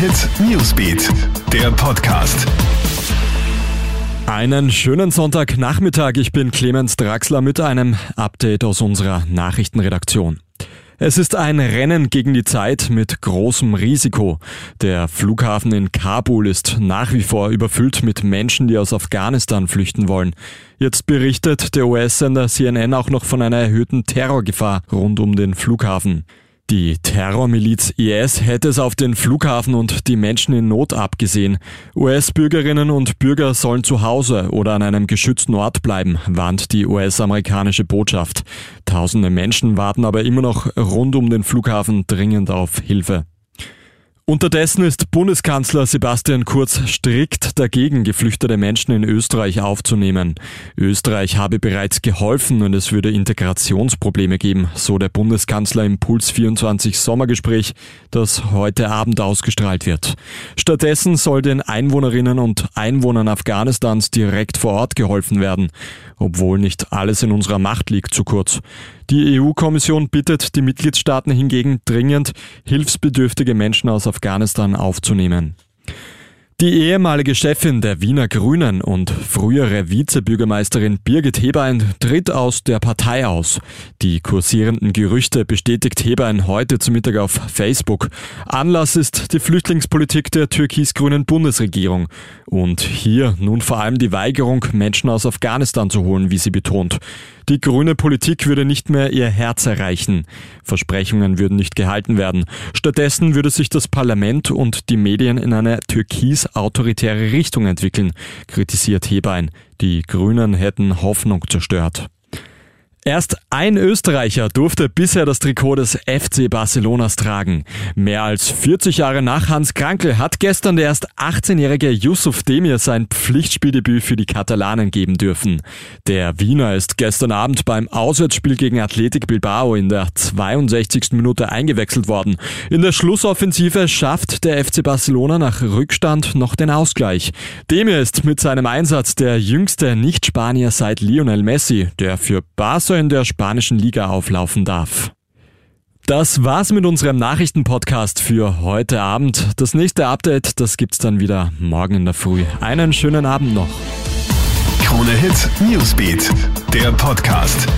Hit Newsbeat, der Podcast. Einen schönen Sonntagnachmittag. Ich bin Clemens Draxler mit einem Update aus unserer Nachrichtenredaktion. Es ist ein Rennen gegen die Zeit mit großem Risiko. Der Flughafen in Kabul ist nach wie vor überfüllt mit Menschen, die aus Afghanistan flüchten wollen. Jetzt berichtet der US-Sender CNN auch noch von einer erhöhten Terrorgefahr rund um den Flughafen. Die Terrormiliz IS hätte es auf den Flughafen und die Menschen in Not abgesehen. US-Bürgerinnen und Bürger sollen zu Hause oder an einem geschützten Ort bleiben, warnt die US-amerikanische Botschaft. Tausende Menschen warten aber immer noch rund um den Flughafen dringend auf Hilfe. Unterdessen ist Bundeskanzler Sebastian Kurz strikt dagegen, geflüchtete Menschen in Österreich aufzunehmen. Österreich habe bereits geholfen und es würde Integrationsprobleme geben, so der Bundeskanzler im Puls 24 Sommergespräch, das heute Abend ausgestrahlt wird. Stattdessen soll den Einwohnerinnen und Einwohnern Afghanistans direkt vor Ort geholfen werden, obwohl nicht alles in unserer Macht liegt zu kurz. Die EU-Kommission bittet die Mitgliedstaaten hingegen dringend, hilfsbedürftige Menschen aus Afghanistan aufzunehmen. Die ehemalige Chefin der Wiener Grünen und frühere Vizebürgermeisterin Birgit Hebein tritt aus der Partei aus. Die kursierenden Gerüchte bestätigt Hebein heute zu Mittag auf Facebook. Anlass ist die Flüchtlingspolitik der türkis-grünen Bundesregierung. Und hier nun vor allem die Weigerung, Menschen aus Afghanistan zu holen, wie sie betont. Die grüne Politik würde nicht mehr ihr Herz erreichen. Versprechungen würden nicht gehalten werden. Stattdessen würde sich das Parlament und die Medien in eine türkis-autoritäre Richtung entwickeln, kritisiert Hebein. Die Grünen hätten Hoffnung zerstört. Erst ein Österreicher durfte bisher das Trikot des FC Barcelonas tragen. Mehr als 40 Jahre nach Hans Krankel hat gestern der erst 18-jährige Yusuf Demir sein Pflichtspieldebüt für die Katalanen geben dürfen. Der Wiener ist gestern Abend beim Auswärtsspiel gegen Athletic Bilbao in der 62. Minute eingewechselt worden. In der Schlussoffensive schafft der FC Barcelona nach Rückstand noch den Ausgleich. Demir ist mit seinem Einsatz der jüngste Nicht-Spanier seit Lionel Messi, der für Barcelona in der spanischen Liga auflaufen darf. Das war's mit unserem Nachrichtenpodcast für heute Abend. Das nächste Update, das gibt's dann wieder morgen in der Früh. Einen schönen Abend noch. Krone Hit Newsbeat, der Podcast.